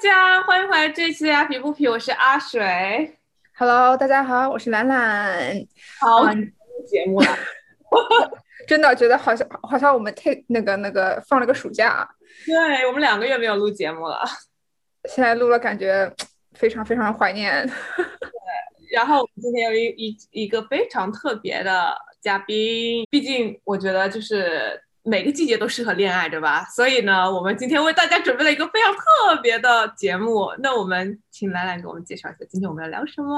家，欢迎回来这一期的阿皮不皮，我是阿水。Hello，大家好，我是兰兰。好嗯节目了，真的觉得好像好像我们 take 那个那个放了个暑假，对我们两个月没有录节目了。现在录了，感觉非常非常怀念。对然后我们今天有一一一个非常特别的嘉宾，毕竟我觉得就是每个季节都适合恋爱，对吧？所以呢，我们今天为大家准备了一个非常特别的节目。那我们请兰兰给我们介绍一下，今天我们要聊什么？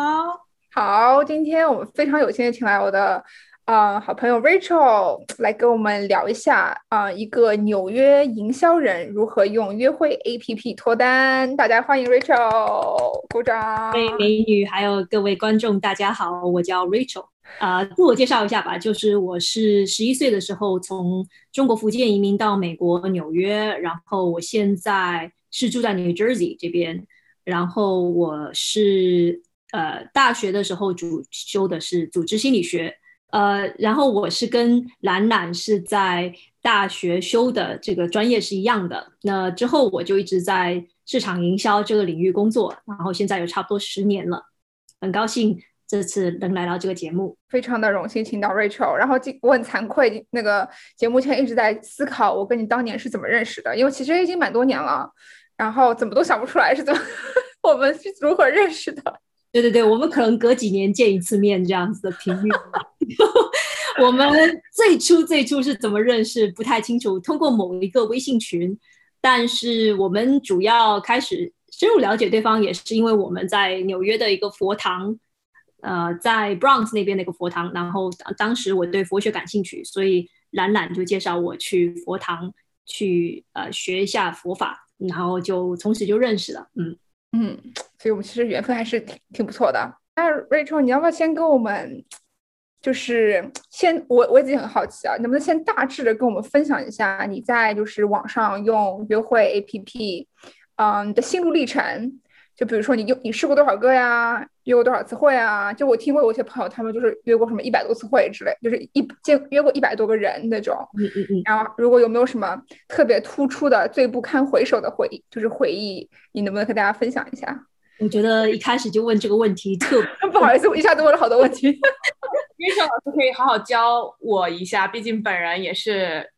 好，今天我们非常有幸的请来我的呃好朋友 Rachel 来跟我们聊一下啊、呃一个纽约营销人如何用约会 APP 脱单。大家欢迎 Rachel，鼓掌。各位美女，还有各位观众，大家好，我叫 Rachel。啊、自我介绍一下吧，就是我是十一岁的时候从中国福建移民到美国纽约，然后我现在是住在 New Jersey 这边，然后我是呃大学的时候主修的是组织心理学，呃，然后我是跟兰兰是在大学修的这个专业是一样的。那之后我就一直在市场营销这个领域工作，然后现在有差不多十年了。很高兴这次能来到这个节目。非常的荣幸请到 Rachel，然后今我很惭愧，那个节目前一直在思考我跟你当年是怎么认识的，因为其实已经蛮多年了，然后怎么都想不出来是怎么 我们是如何认识的。对对对，我们可能隔几年见一次面这样子的频率。我们最初最初是怎么认识不太清楚，通过某一个微信群，但是我们主要开始深入了解对方，也是因为我们在纽约的一个佛堂，呃，在 Bronx 那边的一个佛堂，然后当时我对佛学感兴趣，所以兰兰就介绍我去佛堂去呃学一下佛法，然后就从此就认识了，嗯。嗯，所以我们其实缘分还是挺挺不错的。那 Rachel，你要不要先跟我们，就是先我我已经很好奇啊，能不能先大致的跟我们分享一下你在就是网上用约会 APP，嗯的心路历程？就比如说你用你试过多少个呀，约过多少次会啊？就我听过有些朋友他们就是约过什么一百多次会之类，就是一见约过一百多个人那种。嗯嗯嗯，然后如果有没有什么特别突出的、最不堪回首的回忆，就是回忆，你能不能和大家分享一下？我觉得一开始就问这个问题特别 不好意思，我一下子问了好多问题。月校老师可以好好教我一下，毕竟本人也是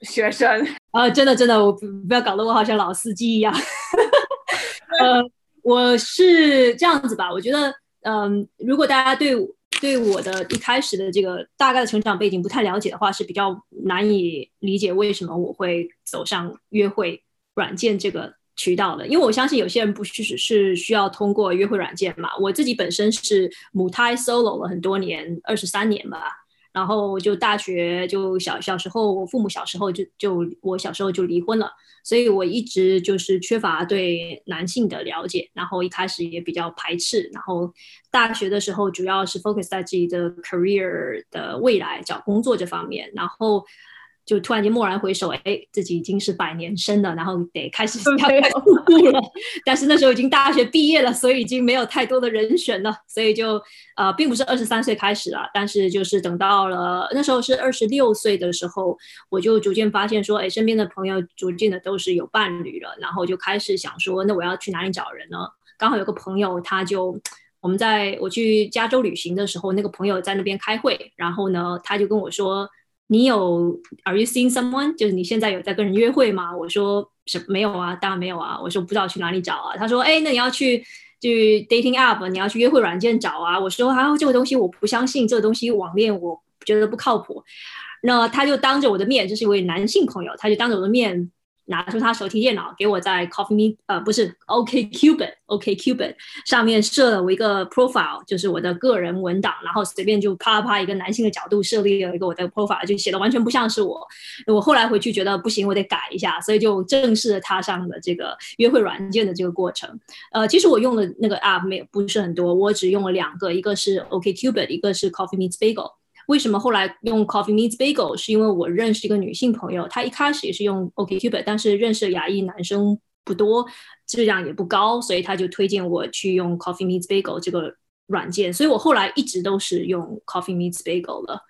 学生。啊，真的真的，我不不要搞得我好像老司机一样。呃，我是这样子吧，我觉得，嗯，如果大家对对我的一开始的这个大概的成长背景不太了解的话，是比较难以理解为什么我会走上约会软件这个渠道的。因为我相信有些人不是只是需要通过约会软件嘛，我自己本身是母胎 solo 了很多年，二十三年吧。然后就大学就小小时候，我父母小时候就就我小时候就离婚了，所以我一直就是缺乏对男性的了解，然后一开始也比较排斥，然后大学的时候主要是 focus 在自己的 career 的未来找工作这方面，然后就突然间蓦然回首，哎，自己已经是百年生了，然后得开始要开始步步了，但是那时候已经大学毕业了，所以已经没有太多的人选了，所以就呃，并不是二十三岁开始了，但是就是等到了那时候是二十六岁的时候，我就逐渐发现说，哎，身边的朋友逐渐的都是有伴侣了，然后就开始想说，那我要去哪里找人呢？刚好有个朋友，他就我们在我去加州旅行的时候，那个朋友在那边开会，然后呢，他就跟我说。你有 Are you seeing someone？就是你现在有在跟人约会吗？我说什没有啊，当然没有啊。我说不知道去哪里找啊。他说，哎，那你要去去 dating app，你要去约会软件找啊。我说，啊，这个东西我不相信，这个东西网恋我觉得不靠谱。那他就当着我的面，这是一位男性朋友，他就当着我的面拿出他手提电脑给我在 Coffee Me 呃不是 OK Cuban OK Cuban 上面设了我一个 profile，就是我的个人文档，然后随便就啪啪一个男性的角度设立了一个我的 profile，就写的完全不像是我。我后来回去觉得不行，我得改一下，所以就正式的踏上了这个约会软件的这个过程。呃，其实我用的那个 app 没有不是很多，我只用了两个，一个是 OK Cupid，一个是 Coffee Meets Bagel。为什么后来用 Coffee Meets Bagel？是因为我认识一个女性朋友，她一开始也是用 OkCupid，但是认识的亚裔男生不多，质量也不高，所以她就推荐我去用 Coffee Meets Bagel 这个软件。所以我后来一直都是用 Coffee Meets Bagel 了。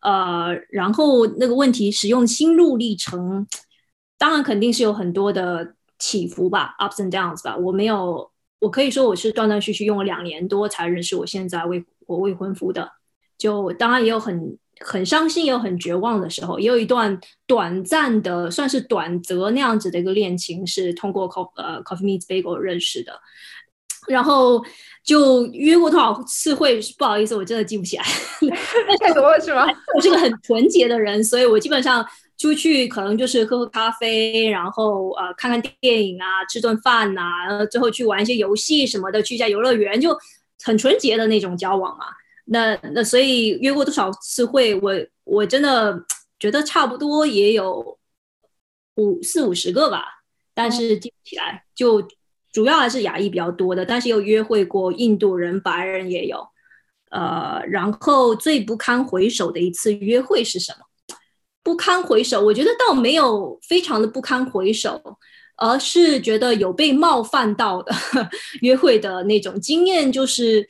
呃，然后那个问题使用心路历程，当然肯定是有很多的起伏吧，ups and downs 吧。我没有，我可以说我是断断续续用了两年多才认识我现在未我未婚夫的。就当然也有很很伤心，也有很绝望的时候，也有一段短暂的，算是短则那样子的一个恋情，是通过 co 呃 coffee meets bagel 认识的。然后就约过多少次会？不好意思，我真的记不起来，太多了是吗？我是个很纯洁的人，所以我基本上出去可能就是喝喝咖啡，然后呃看看电影啊，吃顿饭呐，然后最后去玩一些游戏什么的，去一下游乐园，就很纯洁的那种交往嘛。那那所以约过多少次会？我我真的觉得差不多也有五四五十个吧，但是记不起来就。主要还是亚裔比较多的，但是又约会过印度人、白人也有。呃，然后最不堪回首的一次约会是什么？不堪回首，我觉得倒没有非常的不堪回首，而是觉得有被冒犯到的 约会的那种经验就是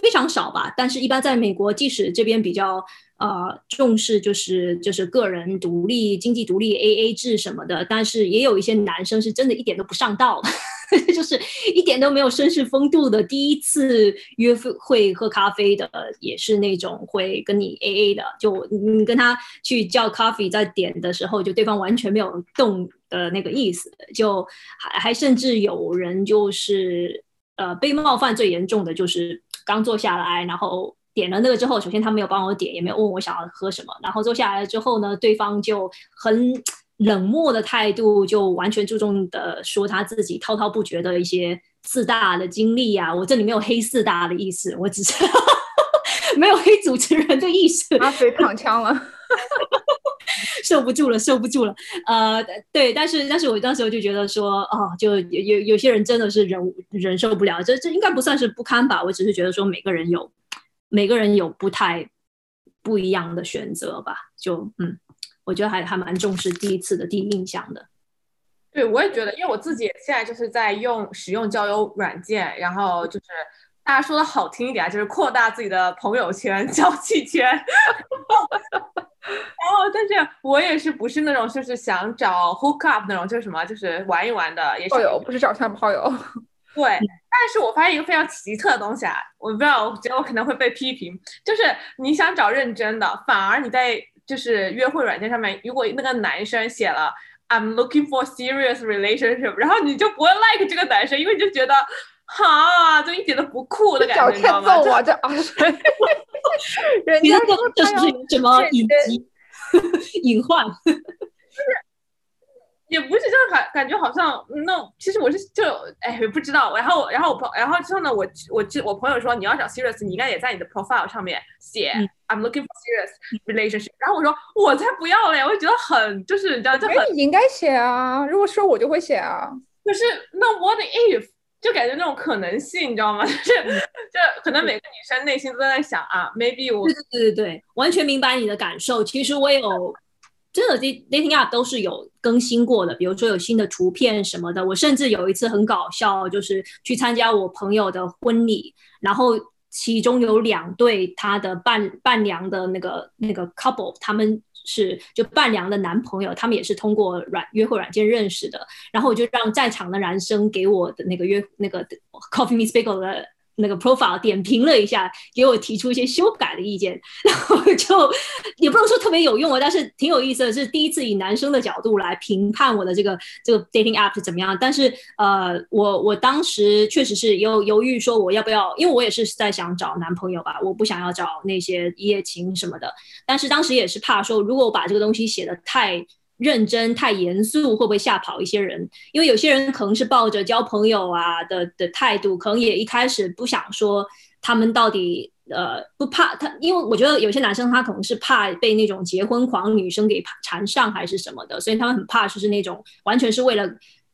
非常少吧。但是，一般在美国，即使这边比较。呃，重视就是就是个人独立、经济独立、A A 制什么的，但是也有一些男生是真的一点都不上道，就是一点都没有绅士风度的。第一次约会喝咖啡的，也是那种会跟你 A A 的，就你跟他去叫咖啡，在点的时候，就对方完全没有动的那个意思，就还还甚至有人就是呃被冒犯最严重的就是刚坐下来，然后。点了那个之后，首先他没有帮我点，也没有问我想要喝什么。然后坐下来了之后呢，对方就很冷漠的态度，就完全注重的说他自己滔滔不绝的一些四大的经历啊。我这里没有黑四大的意思，我只是 没有黑主持人的意思。阿飞躺枪了，受不住了，受不住了。呃，对，但是但是我当时就觉得说，哦，就有有有些人真的是忍忍受不了，这这应该不算是不堪吧？我只是觉得说每个人有。每个人有不太不一样的选择吧，就嗯，我觉得还还蛮重视第一次的第一印象的。对，我也觉得，因为我自己现在就是在用使用交友软件，然后就是大家说的好听一点，就是扩大自己的朋友圈、交际圈。然后，但是我也是不是那种就是想找 hook up 那种，就是什么就是玩一玩的，也是炮友，不是找上炮友。对，但是我发现一个非常奇特的东西啊，我不知道，我觉得我可能会被批评，就是你想找认真的，反而你在就是约会软件上面，如果那个男生写了 I'm looking for serious relationship，然后你就不会 like 这个男生，因为你就觉得哈，就一点都不酷的感觉，你知道吗？这这啊，人家这是什么隐疾隐患？也不是，就是感感觉好像那其实我是就哎不知道，然后然后我朋然后之后呢，我我我朋友说你要找 serious，你应该也在你的 profile 上面写 I'm looking for serious relationship。然后我说我才不要嘞，我就觉得很就是你知道就很你应该写啊，如果说我就会写啊。可是那 what if 就感觉那种可能性你知道吗？就是就可能每个女生内心都在想啊，maybe 我对对对对，完全明白你的感受。其实我也有。真的，dating app 都是有更新过的，比如说有新的图片什么的。我甚至有一次很搞笑，就是去参加我朋友的婚礼，然后其中有两对他的伴伴娘的那个那个 couple，他们是就伴娘的男朋友，他们也是通过软约会软件认识的。然后我就让在场的男生给我的那个约那个 coffee miss bagel 的。那个 profile 点评了一下，给我提出一些修改的意见，然后就也不能说特别有用啊，但是挺有意思的是第一次以男生的角度来评判我的这个这个 dating app 是怎么样。但是呃，我我当时确实是犹犹豫说我要不要，因为我也是在想找男朋友吧，我不想要找那些一夜情什么的。但是当时也是怕说，如果我把这个东西写的太。认真太严肃会不会吓跑一些人？因为有些人可能是抱着交朋友啊的的态度，可能也一开始不想说他们到底呃不怕他，因为我觉得有些男生他可能是怕被那种结婚狂女生给缠上还是什么的，所以他们很怕就是那种完全是为了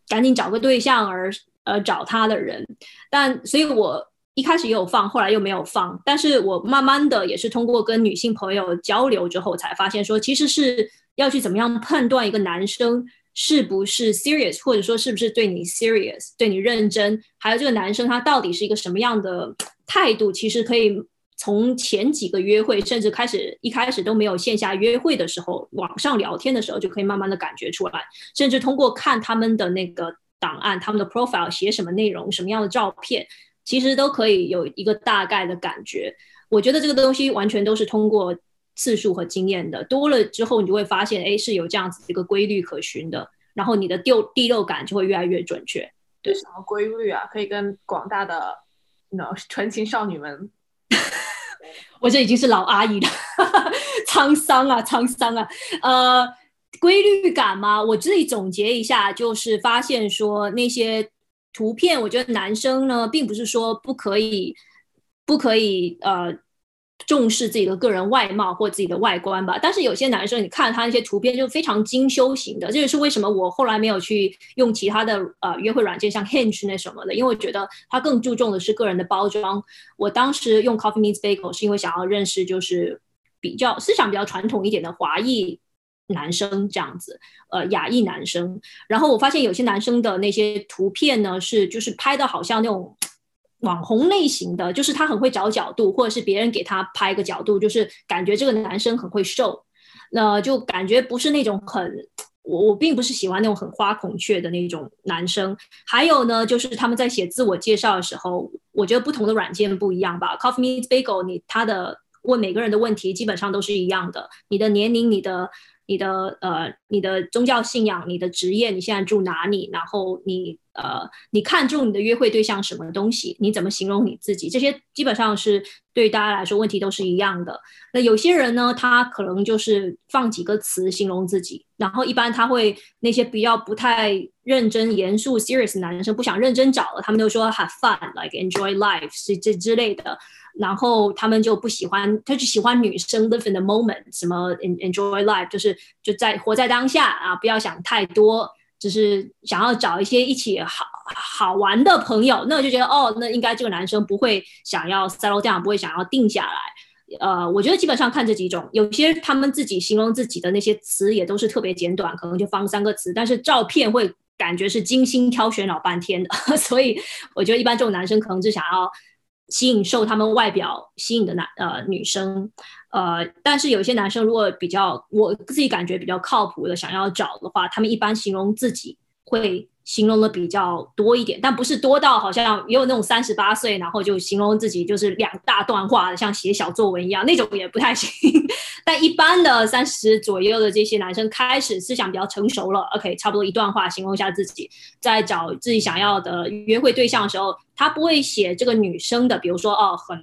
赶紧找个对象而呃找他的人。但所以我一开始也有放，后来又没有放。但是我慢慢的也是通过跟女性朋友交流之后，才发现说其实是。要去怎么样判断一个男生是不是 serious，或者说是不是对你 serious，对你认真？还有这个男生他到底是一个什么样的态度？其实可以从前几个约会，甚至开始一开始都没有线下约会的时候，网上聊天的时候就可以慢慢的感觉出来。甚至通过看他们的那个档案，他们的 profile 写什么内容，什么样的照片，其实都可以有一个大概的感觉。我觉得这个东西完全都是通过次数和经验的，多了之后你就会发现，哎，是有这样子一个规律可循的，然后你的第第六感就会越来越准确。对，什么规律啊？可以跟广大的那 纯情少女们，我这已经是老阿姨了，沧桑啊，沧桑啊。呃，规律感嘛，我自己总结一下，就是发现说那些图片，我觉得男生呢，并不是说不可以，不可以呃。重视自己的个人外貌或自己的外观吧，但是有些男生，你看他那些图片就非常精修型的，这也是为什么我后来没有去用其他的呃约会软件，像 Hinge 那什么的，因为我觉得他更注重的是个人的包装。我当时用 Coffee Meets Bagel 是因为想要认识就是比较思想比较传统一点的华裔男生这样子，呃亚裔男生。然后我发现有些男生的那些图片呢，是就是拍的好像那种。网红类型的，就是他很会找角度，或者是别人给他拍个角度，就是感觉这个男生很会瘦，那就感觉不是那种很，我我并不是喜欢那种很花孔雀的那种男生。还有呢，就是他们在写自我介绍的时候，我觉得不同的软件不一样吧。Coffee Meets Bagel，你他的问每个人的问题基本上都是一样的，你的年龄，你的。你的呃，你的宗教信仰，你的职业，你现在住哪里？然后你呃，你看中你的约会对象什么东西？你怎么形容你自己？这些基本上是对大家来说问题都是一样的。那有些人呢，他可能就是放几个词形容自己，然后一般他会那些比较不太认真、严肃、serious 男生不想认真找了，他们都说 have fun，like enjoy life 是这之类的。然后他们就不喜欢，他就喜欢女生 live in the moment，什么 enjoy life，就是就在活在当下啊，不要想太多，就是想要找一些一起好好玩的朋友。那我就觉得哦，那应该这个男生不会想要 settle down，不会想要定下来。呃，我觉得基本上看这几种，有些他们自己形容自己的那些词也都是特别简短，可能就放三个词，但是照片会感觉是精心挑选老半天的。所以我觉得一般这种男生可能是想要。吸引受他们外表吸引的男呃女生，呃，但是有些男生如果比较我自己感觉比较靠谱的想要找的话，他们一般形容自己会。形容的比较多一点，但不是多到好像也有那种三十八岁，然后就形容自己就是两大段话的，像写小作文一样，那种也不太行。但一般的三十左右的这些男生开始思想比较成熟了，OK，差不多一段话形容一下自己，在找自己想要的约会对象的时候，他不会写这个女生的，比如说哦，很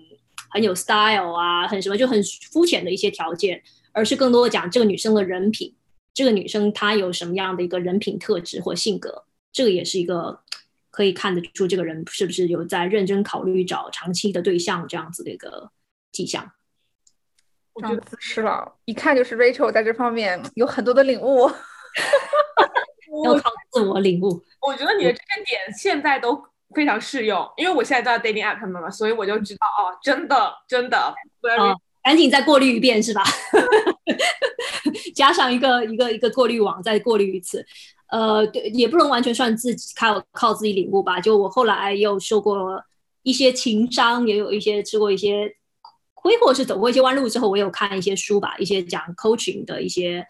很有 style 啊，很什么就很肤浅的一些条件，而是更多的讲这个女生的人品，这个女生她有什么样的一个人品特质或性格。这个也是一个可以看得出这个人是不是有在认真考虑找长期的对象这样子的一个迹象。我觉得是了，一看就是 Rachel 在这方面有很多的领悟，要靠自我领悟。我觉得你的这个点现在都非常适用，因为我现在在 dating app 嘛，所以我就知道哦，真的真的，赶紧再过滤一遍是吧？加上一个一个一个过滤网，再过滤一次。呃，对，也不能完全算自己靠靠自己领悟吧。就我后来又受过一些情商，也有一些吃过一些亏，或是走过一些弯路之后，我有看一些书吧，一些讲 coaching 的一些，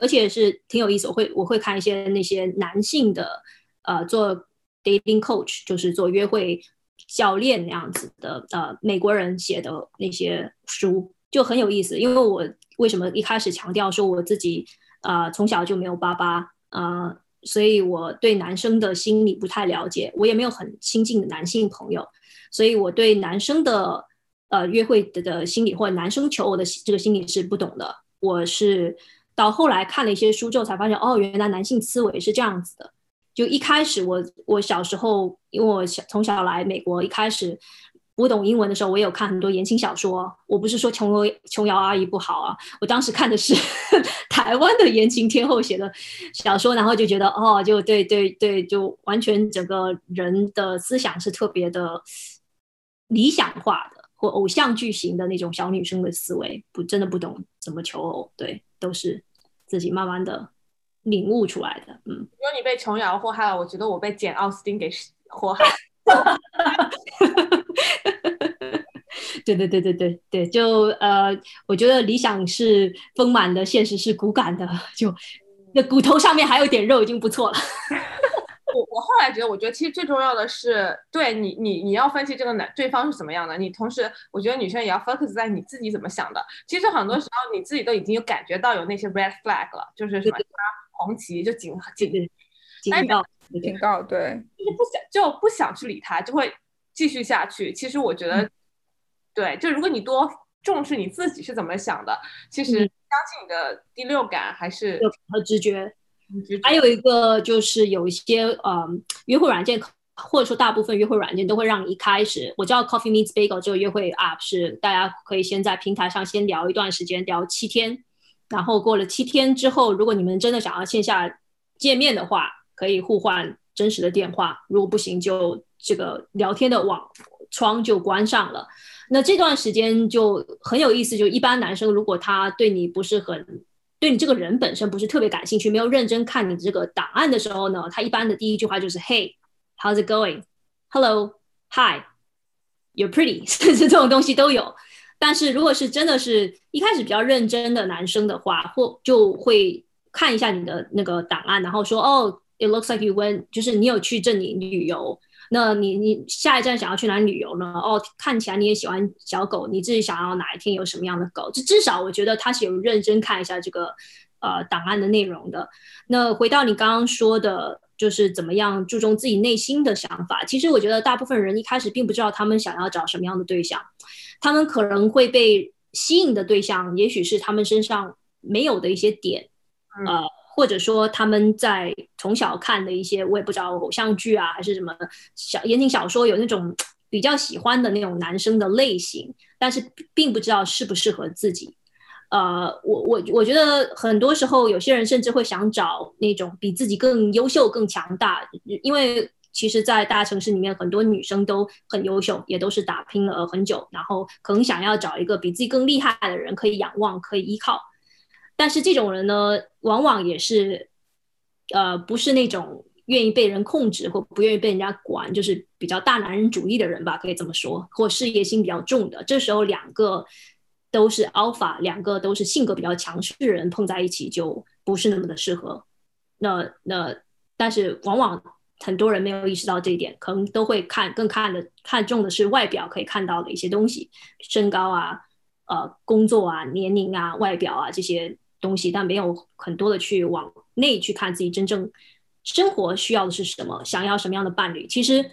而且是挺有意思。我会我会看一些那些男性的呃做 dating coach，就是做约会教练那样子的呃美国人写的那些书，就很有意思。因为我为什么一开始强调说我自己呃从小就没有爸爸？呃，所以我对男生的心理不太了解，我也没有很亲近的男性朋友，所以我对男生的呃约会的的心理或者男生求偶的这个心理是不懂的。我是到后来看了一些书之后才发现，哦，原来男性思维是这样子的。就一开始我我小时候，因为我小从小来美国，一开始。不懂英文的时候，我也有看很多言情小说。我不是说琼瑶琼瑶阿姨不好啊，我当时看的是 台湾的言情天后写的小说，然后就觉得哦，就对对对，就完全整个人的思想是特别的理想化的，或偶像剧型的那种小女生的思维，不真的不懂怎么求偶，对，都是自己慢慢的领悟出来的。嗯，如果你被琼瑶祸害了，我觉得我被简奥斯汀给祸害。对对对对对对，就呃，我觉得理想是丰满的，现实是骨感的，就那骨头上面还有点肉已经不错了。我我后来觉得，我觉得其实最重要的是，对你，你你要分析这个男对方是怎么样的，你同时，我觉得女生也要 focus 在你自己怎么想的。其实很多时候你自己都已经有感觉到有那些 red flag 了，就是什么红旗就警警警告警告，对，就是不想就不想去理他，就会继续下去。其实我觉得，对，就如果你多重视你自己是怎么想的，其实相信你的第六感还是和直觉。还有一个就是有一些呃约会软件，或者说大部分约会软件都会让你一开始，我知道 Coffee Meets Bagel 这个约会 App 是大家可以先在平台上先聊一段时间，聊七天，然后过了七天之后，如果你们真的想要线下见面的话，可以互换真实的电话，如果不行就这个聊天的网窗就关上了。那这段时间就很有意思，就一般男生如果他对你不是很。对你这个人本身不是特别感兴趣，没有认真看你这个档案的时候呢，他一般的第一句话就是 Hey，how's it going？Hello，Hi，you're pretty，甚 至这种东西都有。但是如果是真的是一开始比较认真的男生的话，或就会看一下你的那个档案，然后说哦，it looks like you went，就是你有去这里旅游。那你你下一站想要去哪里旅游呢？哦，看起来你也喜欢小狗，你自己想要哪一天有什么样的狗？就至少我觉得他是有认真看一下这个呃档案的内容的。那回到你刚刚说的，就是怎么样注重自己内心的想法。其实我觉得大部分人一开始并不知道他们想要找什么样的对象，他们可能会被吸引的对象，也许是他们身上没有的一些点，呃。或者说他们在从小看的一些，我也不知道偶像剧啊，还是什么小言情小说，有那种比较喜欢的那种男生的类型，但是并不知道适不适合自己。呃，我我我觉得很多时候有些人甚至会想找那种比自己更优秀、更强大，因为其实，在大城市里面，很多女生都很优秀，也都是打拼了很久，然后可能想要找一个比自己更厉害的人可以仰望、可以依靠。但是这种人呢，往往也是，呃，不是那种愿意被人控制或不愿意被人家管，就是比较大男人主义的人吧，可以这么说，或事业心比较重的。这时候两个都是 alpha，两个都是性格比较强势的人碰在一起就不是那么的适合。那那，但是往往很多人没有意识到这一点，可能都会看更看的看重的是外表可以看到的一些东西，身高啊，呃，工作啊，年龄啊，外表啊这些。东西，但没有很多的去往内去看自己真正生活需要的是什么，想要什么样的伴侣。其实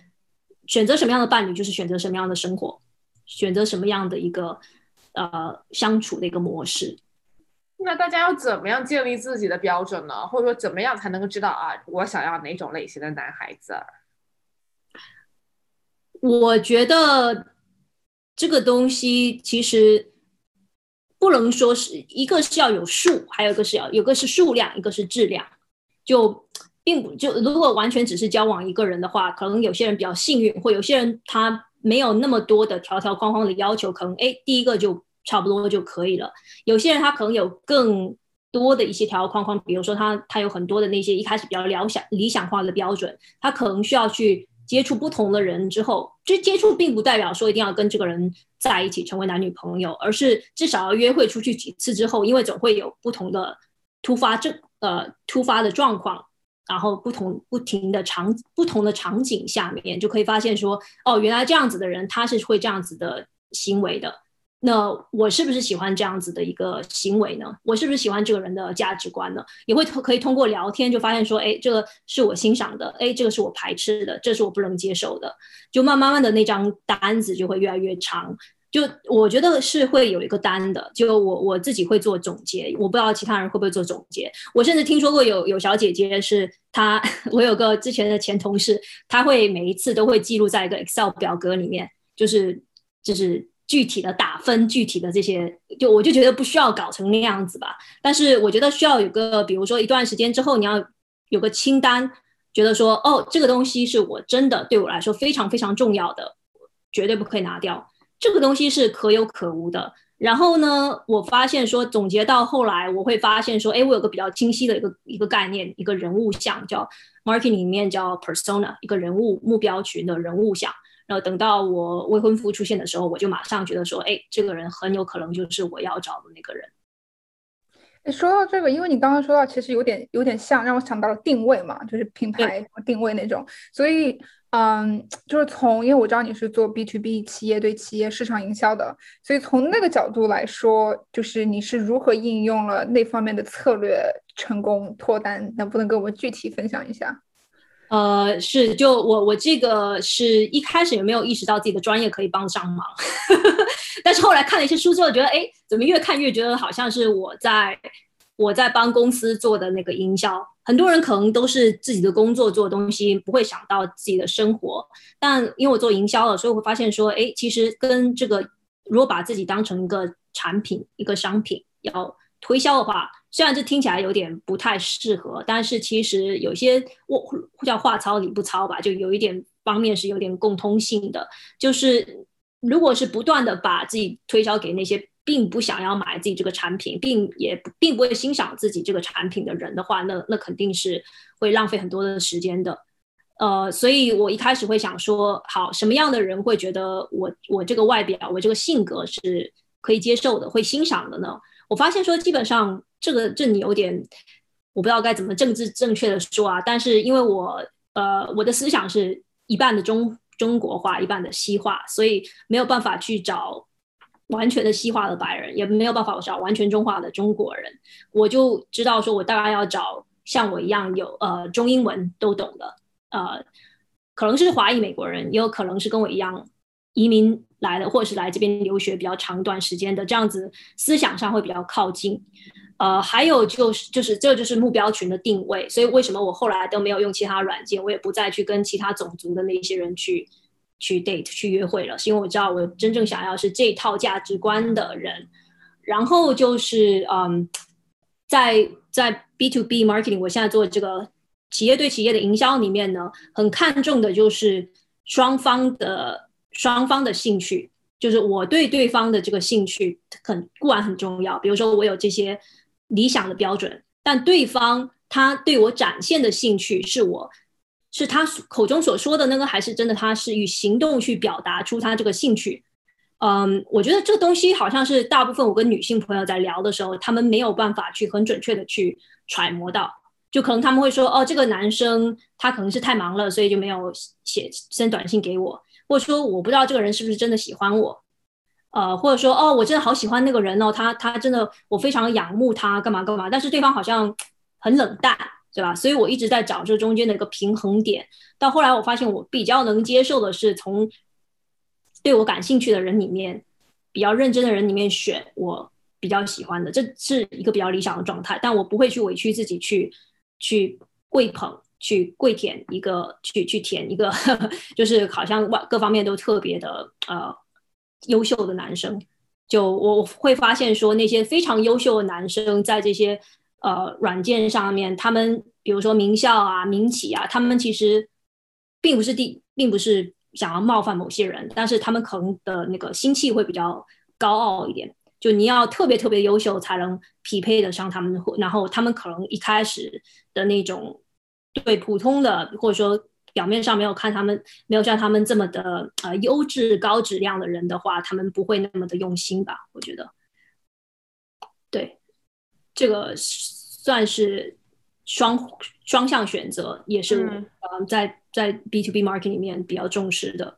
选择什么样的伴侣，就是选择什么样的生活，选择什么样的一个呃相处的一个模式。那大家要怎么样建立自己的标准呢？或者说怎么样才能够知道啊，我想要哪种类型的男孩子？我觉得这个东西其实。不能说是一个是要有数，还有一个是要有个是数量，一个是质量。就并不就如果完全只是交往一个人的话，可能有些人比较幸运，或有些人他没有那么多的条条框框的要求，可能哎第一个就差不多就可以了。有些人他可能有更多的一些条条框框，比如说他他有很多的那些一开始比较理想理想化的标准，他可能需要去。接触不同的人之后，这接触并不代表说一定要跟这个人在一起成为男女朋友，而是至少要约会出去几次之后，因为总会有不同的突发症呃突发的状况，然后不同不停的场不同的场景下面，就可以发现说哦，原来这样子的人他是会这样子的行为的。那我是不是喜欢这样子的一个行为呢？我是不是喜欢这个人的价值观呢？也会可以通过聊天就发现说，哎，这个是我欣赏的，哎，这个是我排斥的，这是我不能接受的，就慢慢慢的那张单子就会越来越长。就我觉得是会有一个单的，就我我自己会做总结，我不知道其他人会不会做总结。我甚至听说过有有小姐姐是她，我有个之前的前同事，她会每一次都会记录在一个 Excel 表格里面，就是就是。具体的打分，具体的这些，就我就觉得不需要搞成那样子吧。但是我觉得需要有个，比如说一段时间之后，你要有个清单，觉得说，哦，这个东西是我真的对我来说非常非常重要的，绝对不可以拿掉。这个东西是可有可无的。然后呢，我发现说，总结到后来，我会发现说，哎，我有个比较清晰的一个一个概念，一个人物像，叫 marketing 里面叫 persona，一个人物目标群的人物像。然后等到我未婚夫出现的时候，我就马上觉得说，哎，这个人很有可能就是我要找的那个人。说到这个，因为你刚刚说到，其实有点有点像，让我想到了定位嘛，就是品牌定位那种。所以，嗯，就是从，因为我知道你是做 B to B 企业对企业市场营销的，所以从那个角度来说，就是你是如何应用了那方面的策略成功脱单？能不能跟我们具体分享一下？呃，是，就我我这个是一开始也没有意识到自己的专业可以帮上忙，但是后来看了一些书之后，觉得哎，怎么越看越觉得好像是我在我在帮公司做的那个营销。很多人可能都是自己的工作做东西，不会想到自己的生活。但因为我做营销了，所以我会发现说，哎，其实跟这个如果把自己当成一个产品、一个商品要推销的话。虽然这听起来有点不太适合，但是其实有些我叫话糙理不糙吧，就有一点方面是有点共通性的。就是如果是不断的把自己推销给那些并不想要买自己这个产品，并也并不会欣赏自己这个产品的人的话，那那肯定是会浪费很多的时间的。呃，所以我一开始会想说，好，什么样的人会觉得我我这个外表，我这个性格是可以接受的，会欣赏的呢？我发现说，基本上。这个这你有点，我不知道该怎么政治正确的说啊。但是因为我呃我的思想是一半的中中国化，一半的西化，所以没有办法去找完全的西化的白人，也没有办法找完全中化的中国人。我就知道说，我大概要找像我一样有呃中英文都懂的，呃，可能是华裔美国人，也有可能是跟我一样移民来的，或者是来这边留学比较长一段时间的，这样子思想上会比较靠近。呃，还有就是就是这就是目标群的定位，所以为什么我后来都没有用其他软件，我也不再去跟其他种族的那些人去去 date 去约会了，是因为我知道我真正想要是这套价值观的人。然后就是嗯，在在 B to B marketing，我现在做这个企业对企业的营销里面呢，很看重的就是双方的双方的兴趣，就是我对对方的这个兴趣很固然很重要，比如说我有这些。理想的标准，但对方他对我展现的兴趣是我是他口中所说的那个，还是真的他是以行动去表达出他这个兴趣？嗯，我觉得这个东西好像是大部分我跟女性朋友在聊的时候，他们没有办法去很准确的去揣摩到，就可能他们会说，哦，这个男生他可能是太忙了，所以就没有写发短信给我，或者说我不知道这个人是不是真的喜欢我。呃，或者说，哦，我真的好喜欢那个人哦，他他真的，我非常仰慕他，干嘛干嘛。但是对方好像很冷淡，对吧？所以我一直在找这中间的一个平衡点。到后来，我发现我比较能接受的是从对我感兴趣的人里面，比较认真的人里面选我比较喜欢的，这是一个比较理想的状态。但我不会去委屈自己去去跪捧，去跪舔一个，去去舔一个，就是好像外各方面都特别的呃。优秀的男生，就我会发现说，那些非常优秀的男生在这些呃软件上面，他们比如说名校啊、民企啊，他们其实并不是第，并不是想要冒犯某些人，但是他们可能的那个心气会比较高傲一点。就你要特别特别优秀，才能匹配得上他们，然后他们可能一开始的那种对普通的或者说。表面上没有看他们，没有像他们这么的呃优质高质量的人的话，他们不会那么的用心吧？我觉得，对，这个算是双双向选择，也是呃在在 B to B marketing 里面比较重视的。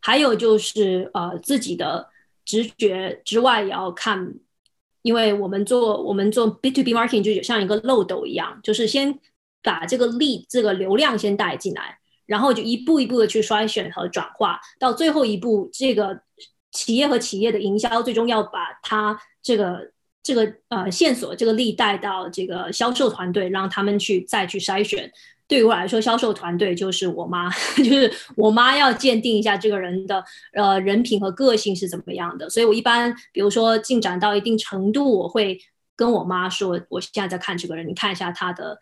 还有就是呃自己的直觉之外，也要看，因为我们做我们做 B to B marketing 就像一个漏斗一样，就是先把这个力这个流量先带进来。然后就一步一步的去筛选和转化，到最后一步，这个企业和企业的营销最终要把它这个这个呃线索这个力带到这个销售团队，让他们去再去筛选。对于我来说，销售团队就是我妈，就是我妈要鉴定一下这个人的呃人品和个性是怎么样的。所以我一般比如说进展到一定程度，我会跟我妈说，我现在在看这个人，你看一下他的。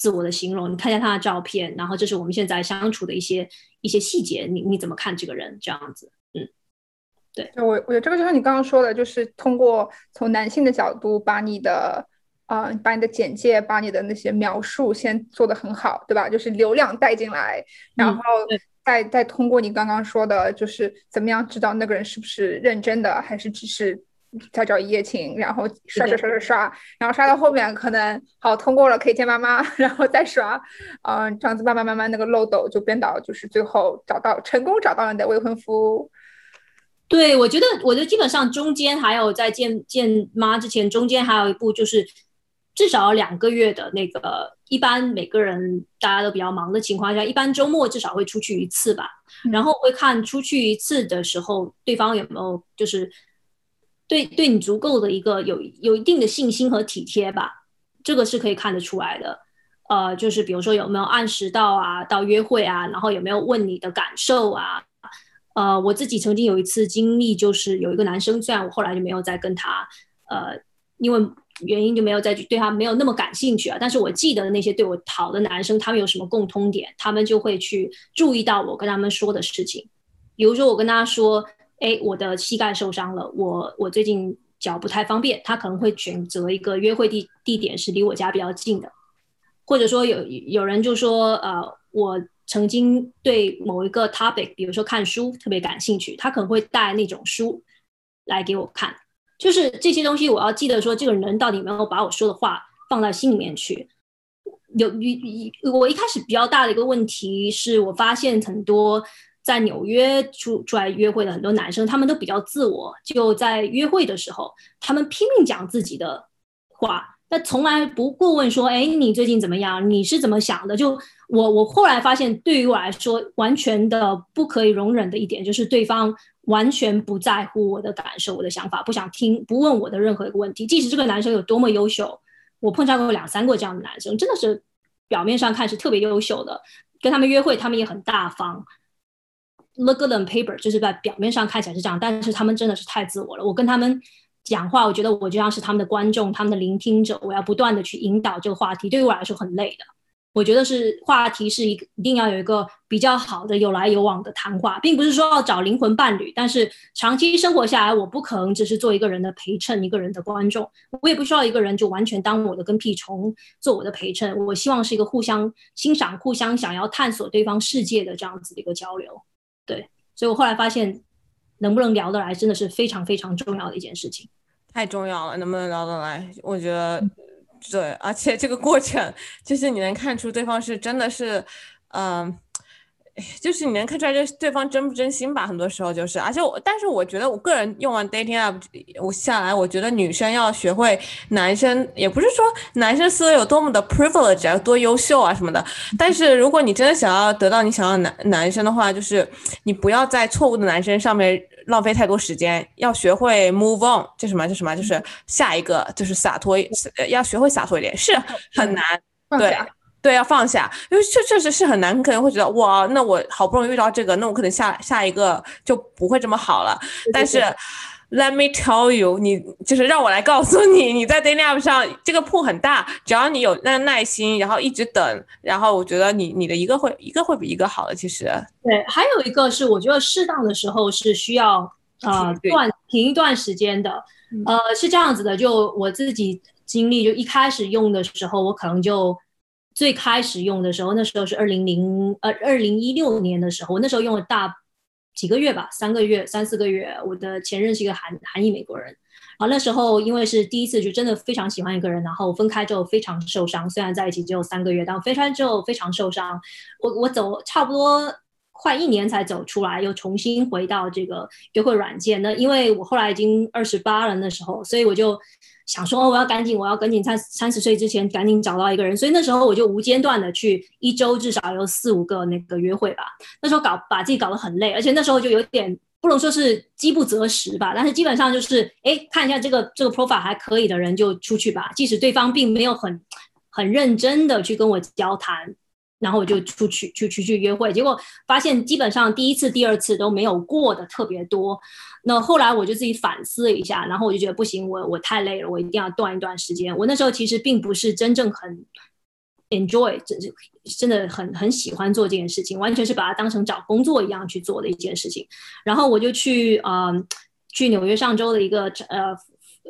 自我的形容，你看一下他的照片，然后这是我们现在相处的一些一些细节，你你怎么看这个人？这样子，嗯，对，我我觉得这个就像你刚刚说的，就是通过从男性的角度，把你的啊，把你的简介，把你的那些描述先做得很好，对吧？就是流量带进来，然后再再通过你刚刚说的，就是怎么样知道那个人是不是认真的，还是只是再找一夜情，然后刷刷刷刷刷，然后刷到后面可能好通过了，可以见妈妈，然后再刷，嗯，这样子慢慢慢慢那个漏斗就变到就是最后找到成功找到了你的未婚夫。对，我觉得我觉得基本上中间还有在见见妈之前，中间还有一步就是至少两个月的那个，一般每个人大家都比较忙的情况下，一般周末至少会出去一次吧，然后会看出去一次的时候，对方有没有就是。对，对你足够的一个有有一定的信心和体贴吧，这个是可以看得出来的。呃，就是比如说有没有按时到啊，到约会啊，然后有没有问你的感受啊。呃，我自己曾经有一次经历，就是有一个男生，虽然我后来就没有再跟他，呃，因为原因就没有再去对他没有那么感兴趣啊。但是我记得那些对我好的男生，他们有什么共通点？他们就会去注意到我跟他们说的事情，比如说我跟他说。哎，我的膝盖受伤了，我我最近脚不太方便，他可能会选择一个约会地地点是离我家比较近的，或者说有有人就说，呃，我曾经对某一个 topic，比如说看书特别感兴趣，他可能会带那种书来给我看，就是这些东西我要记得说，这个人到底有没有把我说的话放在心里面去。有一一我一开始比较大的一个问题是我发现很多。在纽约出出来约会的很多男生，他们都比较自我，就在约会的时候，他们拼命讲自己的话，但从来不过问说：“哎，你最近怎么样？你是怎么想的？”就我我后来发现，对于我来说，完全的不可以容忍的一点，就是对方完全不在乎我的感受、我的想法，不想听，不问我的任何一个问题。即使这个男生有多么优秀，我碰上过两三个这样的男生，真的是表面上看是特别优秀的，跟他们约会，他们也很大方。Look good on paper，就是在表面上看起来是这样，但是他们真的是太自我了。我跟他们讲话，我觉得我就像是他们的观众，他们的聆听者，我要不断的去引导这个话题，对于我来说很累的。我觉得是话题是一个一定要有一个比较好的有来有往的谈话，并不是说要找灵魂伴侣，但是长期生活下来，我不可能只是做一个人的陪衬，一个人的观众，我也不需要一个人就完全当我的跟屁虫做我的陪衬。我希望是一个互相欣赏、互相想要探索对方世界的这样子的一个交流。对，所以我后来发现，能不能聊得来，真的是非常非常重要的一件事情。太重要了，能不能聊得来？我觉得，对，而且这个过程，就是你能看出对方是真的是，嗯。就是你能看出来这对方真不真心吧？很多时候就是，而且我，但是我觉得我个人用完 dating app 我下来，我觉得女生要学会，男生也不是说男生思维有多么的 privilege 啊，多优秀啊什么的。但是如果你真的想要得到你想要男男生的话，就是你不要在错误的男生上面浪费太多时间，要学会 move on，就什么就什么，就是下一个就是洒脱，要学会洒脱一点，是很难，对。对，要放下，因为确确实是很难，可能会觉得哇，那我好不容易遇到这个，那我可能下下一个就不会这么好了。但是，Let me tell you，你就是让我来告诉你，你在 app 上这个铺很大，只要你有那个耐心，然后一直等，然后我觉得你你的一个会一个会比一个好的。其实，对，还有一个是我觉得适当的时候是需要呃断停一段时间的，呃是这样子的，就我自己经历，就一开始用的时候，我可能就。最开始用的时候，那时候是二零零呃二零一六年的时候，我那时候用了大几个月吧，三个月三四个月。我的前任是一个韩韩裔美国人，然后那时候因为是第一次，就真的非常喜欢一个人，然后分开之后非常受伤。虽然在一起只有三个月，但分开之后非常受伤。我我走差不多快一年才走出来，又重新回到这个约会软件。那因为我后来已经二十八了，那时候，所以我就。想说哦，我要赶紧，我要赶紧在三十岁之前赶紧找到一个人，所以那时候我就无间断的去一周至少有四五个那个约会吧。那时候搞把自己搞得很累，而且那时候就有点不能说是饥不择食吧，但是基本上就是哎看一下这个这个 profile 还可以的人就出去吧，即使对方并没有很很认真的去跟我交谈。然后我就出去去去去约会，结果发现基本上第一次、第二次都没有过的特别多。那后来我就自己反思了一下，然后我就觉得不行，我我太累了，我一定要断一段时间。我那时候其实并不是真正很 enjoy，真是真的很很喜欢做这件事情，完全是把它当成找工作一样去做的一件事情。然后我就去呃去纽约上周的一个呃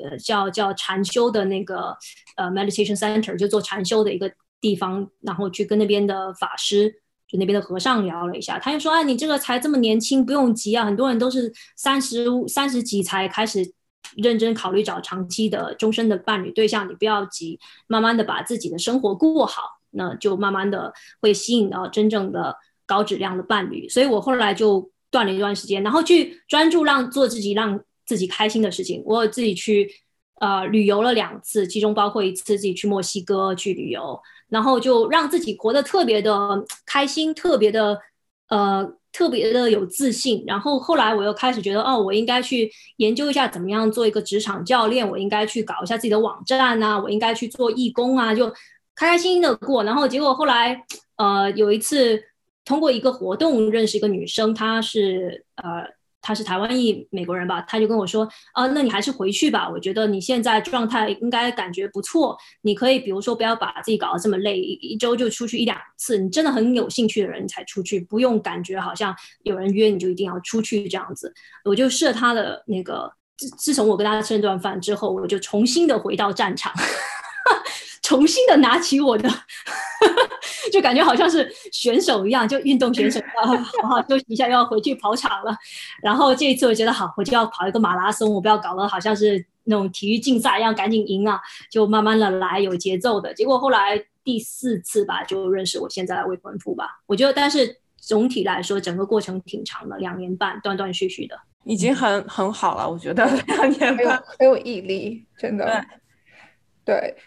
呃叫叫禅修的那个呃 meditation center，就做禅修的一个。地方，然后去跟那边的法师，就那边的和尚聊了一下，他就说：“哎，你这个才这么年轻，不用急啊，很多人都是三十五三十几才开始认真考虑找长期的、终身的伴侣对象，你不要急，慢慢的把自己的生活过好，那就慢慢的会吸引到真正的高质量的伴侣。所以我后来就断了一段时间，然后去专注让做自己让自己开心的事情。我自己去呃旅游了两次，其中包括一次自己去墨西哥去旅游，然后就让自己活得特别的开心，特别的呃。特别的有自信，然后后来我又开始觉得，哦，我应该去研究一下怎么样做一个职场教练，我应该去搞一下自己的网站啊，我应该去做义工啊，就开开心心的过。然后结果后来，呃，有一次通过一个活动认识一个女生，她是呃。他是台湾裔美国人吧？他就跟我说：“啊，那你还是回去吧。我觉得你现在状态应该感觉不错，你可以比如说不要把自己搞得这么累，一一周就出去一两次。你真的很有兴趣的人才出去，不用感觉好像有人约你就一定要出去这样子。”我就设他的那个，自自从我跟他吃了顿饭之后，我就重新的回到战场。重新的拿起我的，就感觉好像是选手一样，就运动选手啊，好好休息一下，又要回去跑场了。然后这一次我觉得好，我就要跑一个马拉松，我不要搞得好像是那种体育竞赛一样，赶紧赢啊，就慢慢的来，有节奏的。结果后来第四次吧，就认识我现在的未婚夫吧。我觉得，但是总体来说，整个过程挺长的，两年半，断断续续的，已经很很好了。我觉得两年半很有毅力，真的。对，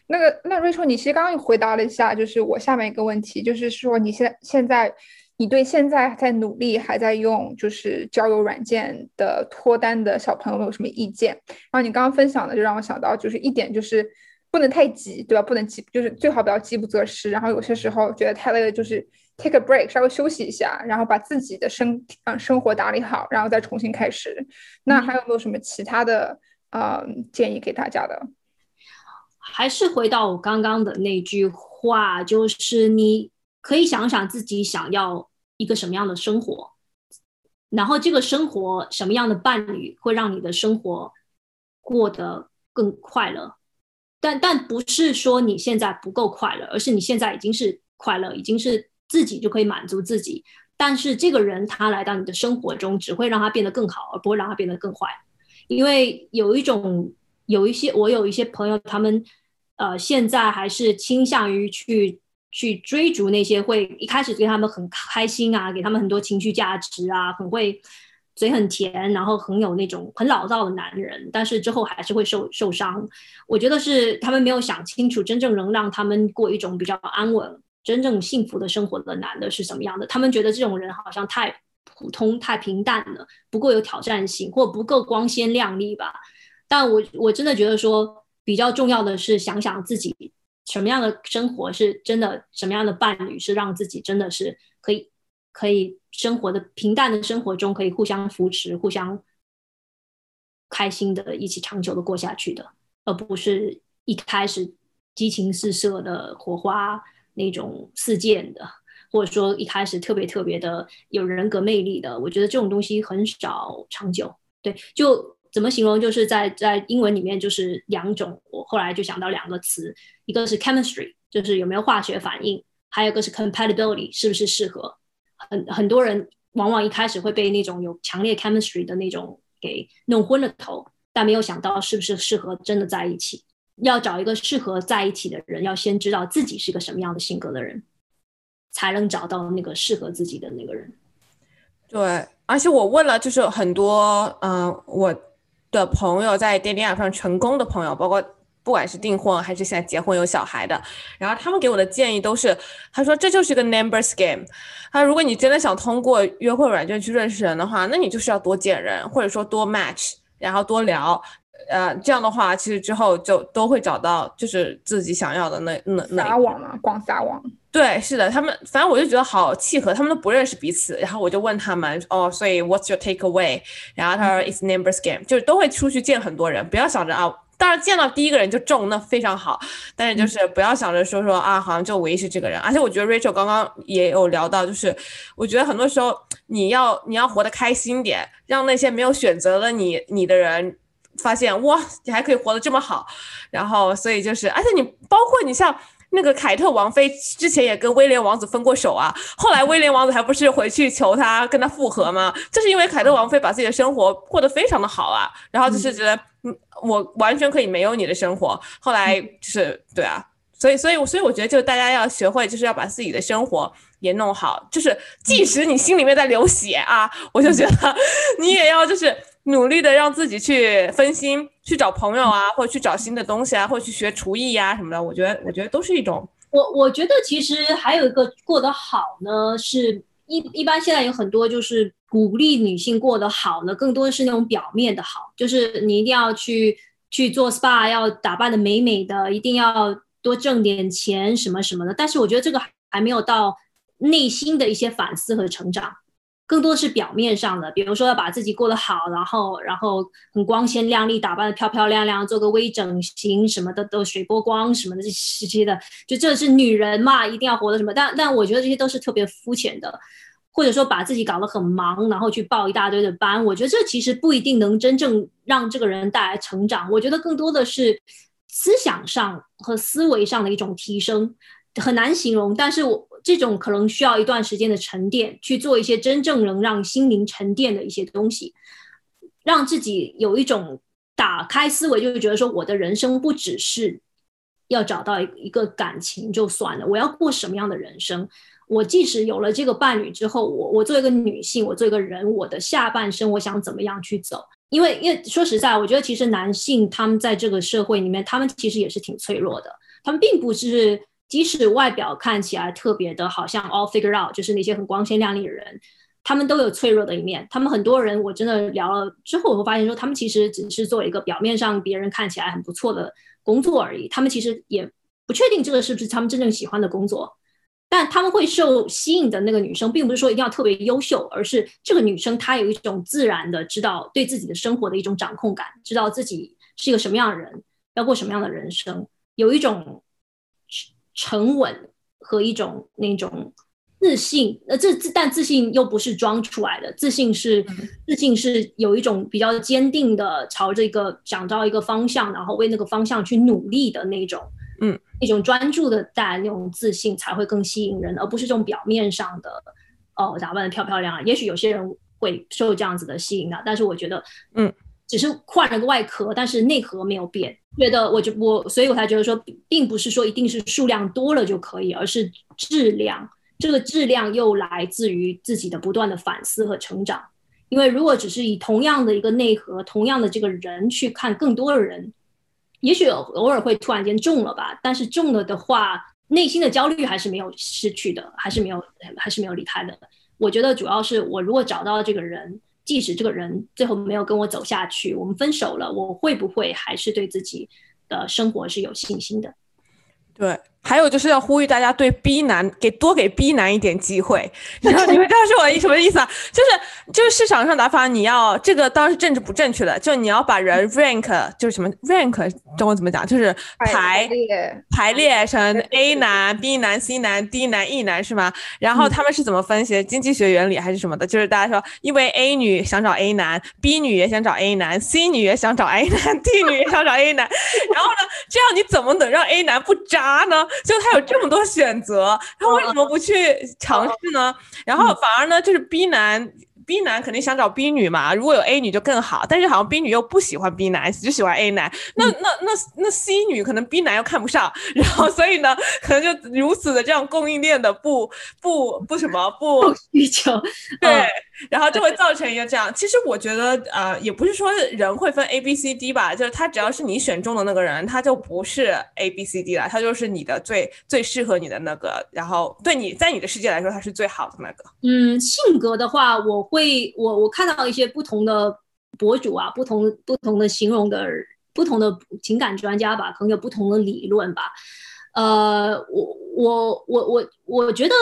那个那 Rachel，你其实刚刚回答了一下，就是我下面一个问题，就是说你现现在你对现在在努力还在用就是交友软件的脱单的小朋友有什么意见？然后你刚刚分享的就让我想到，就是一点就是不能太急，对吧？不能急，就是最好不要饥不择食。然后有些时候觉得太累了，就是 take a break，稍微休息一下，然后把自己的生嗯生活打理好，然后再重新开始。那还有没有什么其他的嗯建议给大家的？还是回到我刚刚的那句话，就是你可以想想自己想要一个什么样的生活，然后这个生活什么样的伴侣会让你的生活过得更快乐。但但不是说你现在不够快乐，而是你现在已经是快乐，已经是自己就可以满足自己。但是这个人他来到你的生活中，只会让他变得更好，而不会让他变得更坏，因为有一种。有一些我有一些朋友，他们呃现在还是倾向于去去追逐那些会一开始对他们很开心啊，给他们很多情绪价值啊，很会嘴很甜，然后很有那种很老道的男人，但是之后还是会受受伤。我觉得是他们没有想清楚，真正能让他们过一种比较安稳、真正幸福的生活的男的是什么样的。他们觉得这种人好像太普通、太平淡了，不够有挑战性，或不够光鲜亮丽吧。但我我真的觉得说比较重要的是想想自己什么样的生活是真的，什么样的伴侣是让自己真的是可以可以生活的平淡的生活中可以互相扶持、互相开心的一起长久的过下去的，而不是一开始激情四射的火花那种四溅的，或者说一开始特别特别的有人格魅力的。我觉得这种东西很少长久。对，就。怎么形容？就是在在英文里面就是两种。我后来就想到两个词，一个是 chemistry，就是有没有化学反应；还有一个是 compatibility，是不是适合。很很多人往往一开始会被那种有强烈 chemistry 的那种给弄昏了头，但没有想到是不是适合真的在一起。要找一个适合在一起的人，要先知道自己是个什么样的性格的人，才能找到那个适合自己的那个人。对，而且我问了，就是很多，嗯，我。的朋友在 dating app 上成功的朋友，包括不管是订婚还是现在结婚有小孩的，然后他们给我的建议都是，他说这就是一个 numbers game。他如果你真的想通过约会软件去认识人的话，那你就是要多见人，或者说多 match，然后多聊，呃，这样的话其实之后就都会找到就是自己想要的那那那撒网嘛，广撒网。对，是的，他们反正我就觉得好契合，他们都不认识彼此，然后我就问他们，哦，所以 What's your takeaway？然后他说 It's numbers game，就是都会出去见很多人，不要想着啊，当然见到第一个人就中，那非常好，但是就是不要想着说说啊，好像就唯一是这个人，而且我觉得 Rachel 刚刚也有聊到，就是我觉得很多时候你要你要活得开心点，让那些没有选择了你你的人发现哇，你还可以活得这么好，然后所以就是，而且你包括你像。那个凯特王妃之前也跟威廉王子分过手啊，后来威廉王子还不是回去求他跟他复合吗？就是因为凯特王妃把自己的生活过得非常的好啊，然后就是觉得，嗯，我完全可以没有你的生活。后来就是对啊，所以所以所以我觉得就大家要学会，就是要把自己的生活也弄好，就是即使你心里面在流血啊，我就觉得你也要就是努力的让自己去分心，去找朋友啊，或者去找新的东西啊，或者去学厨艺呀什么的。我觉得我觉得都是一种。我我觉得其实还有一个过得好呢，是一一般现在有很多就是鼓励女性过得好呢，更多的是那种表面的好，就是你一定要去去做 SPA，要打扮的美美的，一定要多挣点钱什么什么的。但是我觉得这个还没有到内心的一些反思和成长。更多是表面上的，比如说要把自己过得好，然后然后很光鲜亮丽，打扮的漂漂亮亮，做个微整形什么的，都水波光什么的这些的，就这是女人嘛，一定要活得什么？但但我觉得这些都是特别肤浅的，或者说把自己搞得很忙，然后去报一大堆的班，我觉得这其实不一定能真正让这个人带来成长。我觉得更多的是思想上和思维上的一种提升，很难形容，但是我。这种可能需要一段时间的沉淀，去做一些真正能让心灵沉淀的一些东西，让自己有一种打开思维，就是觉得说，我的人生不只是要找到一个感情就算了，我要过什么样的人生？我即使有了这个伴侣之后，我我做一个女性，我做一个人，我的下半生我想怎么样去走？因为因为说实在，我觉得其实男性他们在这个社会里面，他们其实也是挺脆弱的，他们并不是。即使外表看起来特别的，好像 all figure out，就是那些很光鲜亮丽的人，他们都有脆弱的一面。他们很多人，我真的聊了之后，我会发现说，他们其实只是做一个表面上别人看起来很不错的工作而已。他们其实也不确定这个是不是他们真正喜欢的工作。但他们会受吸引的那个女生，并不是说一定要特别优秀，而是这个女生她有一种自然的知道对自己的生活的一种掌控感，知道自己是一个什么样的人，要过什么样的人生，有一种。沉稳和一种那种自信，呃，这自但自信又不是装出来的，自信是自信是有一种比较坚定的朝着一个想到一个方向，然后为那个方向去努力的那种，嗯，那种专注的带来那种自信才会更吸引人，而不是这种表面上的哦打扮的漂漂亮亮。也许有些人会受这样子的吸引的，但是我觉得，嗯，只是换了个外壳，但是内核没有变。觉得我就我，所以我才觉得说，并不是说一定是数量多了就可以，而是质量。这个质量又来自于自己的不断的反思和成长。因为如果只是以同样的一个内核、同样的这个人去看更多的人，也许偶尔会突然间中了吧。但是中了的话，内心的焦虑还是没有失去的，还是没有，还是没有离开的。我觉得主要是我如果找到这个人。即使这个人最后没有跟我走下去，我们分手了，我会不会还是对自己的生活是有信心的？对。还有就是要呼吁大家对 B 男给多给 B 男一点机会，然后你们知道是我什么意思啊？就是就是市场上打法，你要这个当然是政治不正确的，就你要把人 rank 就是什么 rank 中文怎么讲？就是排排列成 A 男、B 男、C 男、D 男、E 男是吗？然后他们是怎么分析？经济学原理还是什么的？就是大家说，因为 A 女想找 A 男，B 女也想找 A 男，C 女也想找 A 男，D 女也想找 A 男，然后呢，这样你怎么能让 A 男不渣呢？就他有这么多选择，他为什么不去尝试呢？然后反而呢，就是 B 男。B 男肯定想找 B 女嘛，如果有 A 女就更好，但是好像 B 女又不喜欢 B 男，只喜欢 A 男，那那那那 C 女可能 B 男又看不上，然后所以呢，可能就如此的这样供应链的不不不什么不需求，对，然后就会造成一个这样。其实我觉得呃，也不是说人会分 A B C D 吧，就是他只要是你选中的那个人，他就不是 A B C D 了，他就是你的最最适合你的那个，然后对你在你的世界来说他是最好的那个。嗯，性格的话我。会我我看到一些不同的博主啊，不同不同的形容的不同的情感专家吧，可能有不同的理论吧。呃，我我我我我觉得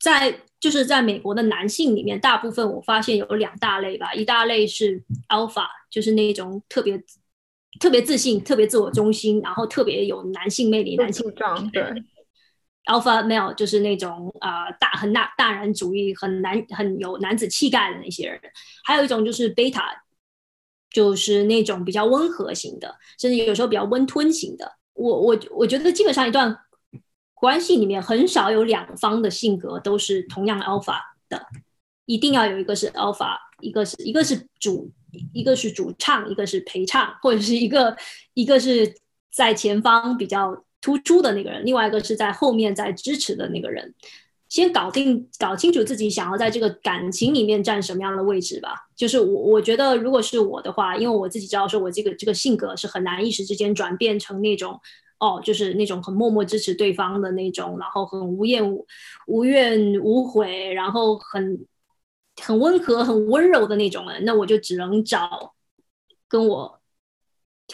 在就是在美国的男性里面，大部分我发现有两大类吧，一大类是 alpha，就是那种特别特别自信、特别自我中心，然后特别有男性魅力、男性状对。Alpha male 就是那种啊大很大大男主义很男很有男子气概的那些人，还有一种就是 Beta，就是那种比较温和型的，甚至有时候比较温吞型的。我我我觉得基本上一段关系里面很少有两方的性格都是同样 Alpha 的，一定要有一个是 Alpha，一个是一个是主一个是主唱，一个是陪唱，或者是一个一个是在前方比较突出的那个人，另外一个是在后面在支持的那个人。先搞定、搞清楚自己想要在这个感情里面占什么样的位置吧。就是我，我觉得如果是我的话，因为我自己知道，说我这个这个性格是很难一时之间转变成那种哦，就是那种很默默支持对方的那种，然后很无怨无无怨无悔，然后很很温和、很温柔的那种人。那我就只能找跟我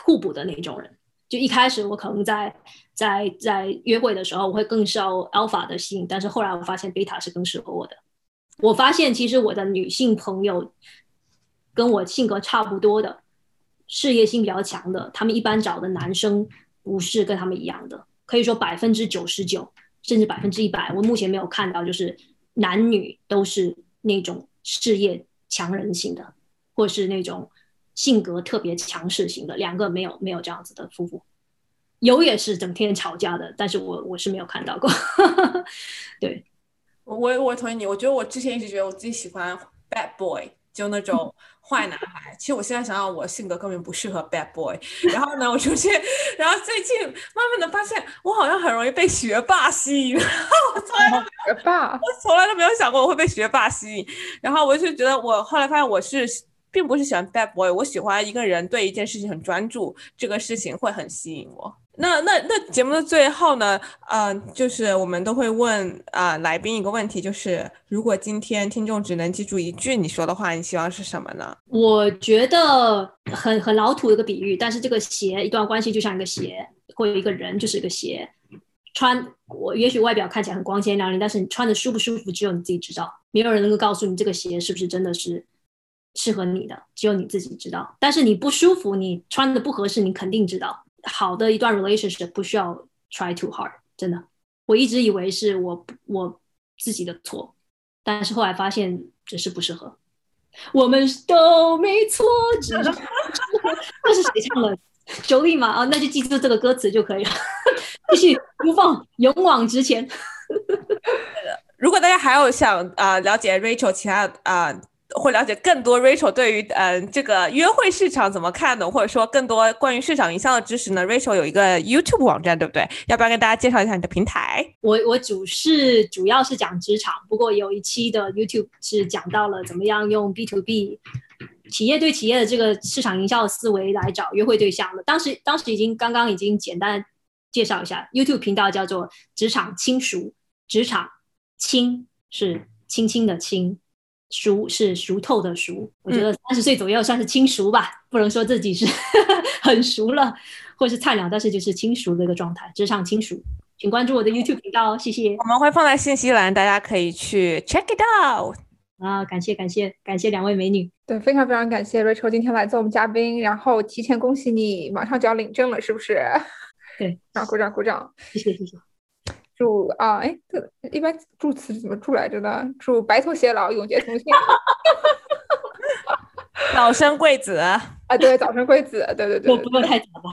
互补的那种人。就一开始我可能在在在约会的时候，我会更受 alpha 的吸引，但是后来我发现 beta 是更适合我的。我发现其实我的女性朋友跟我性格差不多的，事业心比较强的，他们一般找的男生不是跟他们一样的，可以说百分之九十九甚至百分之一百，我目前没有看到就是男女都是那种事业强人型的，或是那种。性格特别强势型的两个没有没有这样子的夫妇，有也是整天吵架的，但是我我是没有看到过。对，我我我同意你，我觉得我之前一直觉得我自己喜欢 bad boy，就那种坏男孩。其实我现在想想，我性格根本不适合 bad boy。然后呢，我出去，然后最近慢慢的发现，我好像很容易被学霸吸引。我从来都学霸，我从来都没有想过我会被学霸吸引。然后我就觉得，我后来发现我是。并不是喜欢 bad boy，我喜欢一个人对一件事情很专注，这个事情会很吸引我。那那那节目的最后呢，呃，就是我们都会问啊来宾一个问题，就是如果今天听众只能记住一句你说的话，你希望是什么呢？我觉得很很老土的一个比喻，但是这个鞋一段关系就像一个鞋，或有一个人就是一个鞋，穿我也许外表看起来很光鲜亮丽，但是你穿的舒不舒服，只有你自己知道，没有人能够告诉你这个鞋是不是真的是。适合你的只有你自己知道，但是你不舒服，你穿的不合适，你肯定知道。好的一段 relationship 不需要 try too hard，真的。我一直以为是我我自己的错，但是后来发现只是不适合。我们都没错，只是 这是谁唱的？周丽吗？啊，那就记住这个歌词就可以了。继续不放，勇往直前。如果大家还有想啊了解 Rachel 其他啊。会了解更多 Rachel 对于嗯这个约会市场怎么看的，或者说更多关于市场营销的知识呢？Rachel 有一个 YouTube 网站，对不对？要不要跟大家介绍一下你的平台？我我主是主要是讲职场，不过有一期的 YouTube 是讲到了怎么样用 B to B 企业对企业的这个市场营销的思维来找约会对象的。当时当时已经刚刚已经简单介绍一下 YouTube 频道叫做职场轻熟，职场轻是轻轻的轻。熟是熟透的熟，我觉得三十岁左右算是轻熟吧，不能说自己是 很熟了，或是菜鸟，但是就是轻熟的一个状态，职场轻熟。请关注我的 YouTube 频道，谢谢。我们会放在信息栏，大家可以去 check it out。啊，感谢感谢感谢两位美女，对，非常非常感谢 Rachel 今天来做我们嘉宾，然后提前恭喜你，马上就要领证了，是不是？对，啊，鼓掌鼓掌，谢谢谢谢。祝啊，哎，这一般祝词怎么祝来着呢？祝白头偕老，永结同心，早生贵子啊！对，早生贵子，对对对，不过太早吧？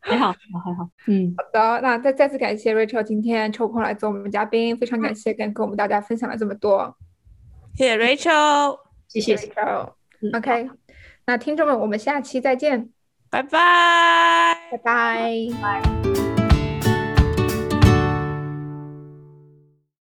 还好，还好，嗯，好的，那再再次感谢 Rachel 今天抽空来做我们嘉宾，非常感谢跟跟我们大家分享了这么多，谢谢 Rachel，谢谢 Rachel，OK，那听众们，我们下期再见，拜拜，拜拜，拜。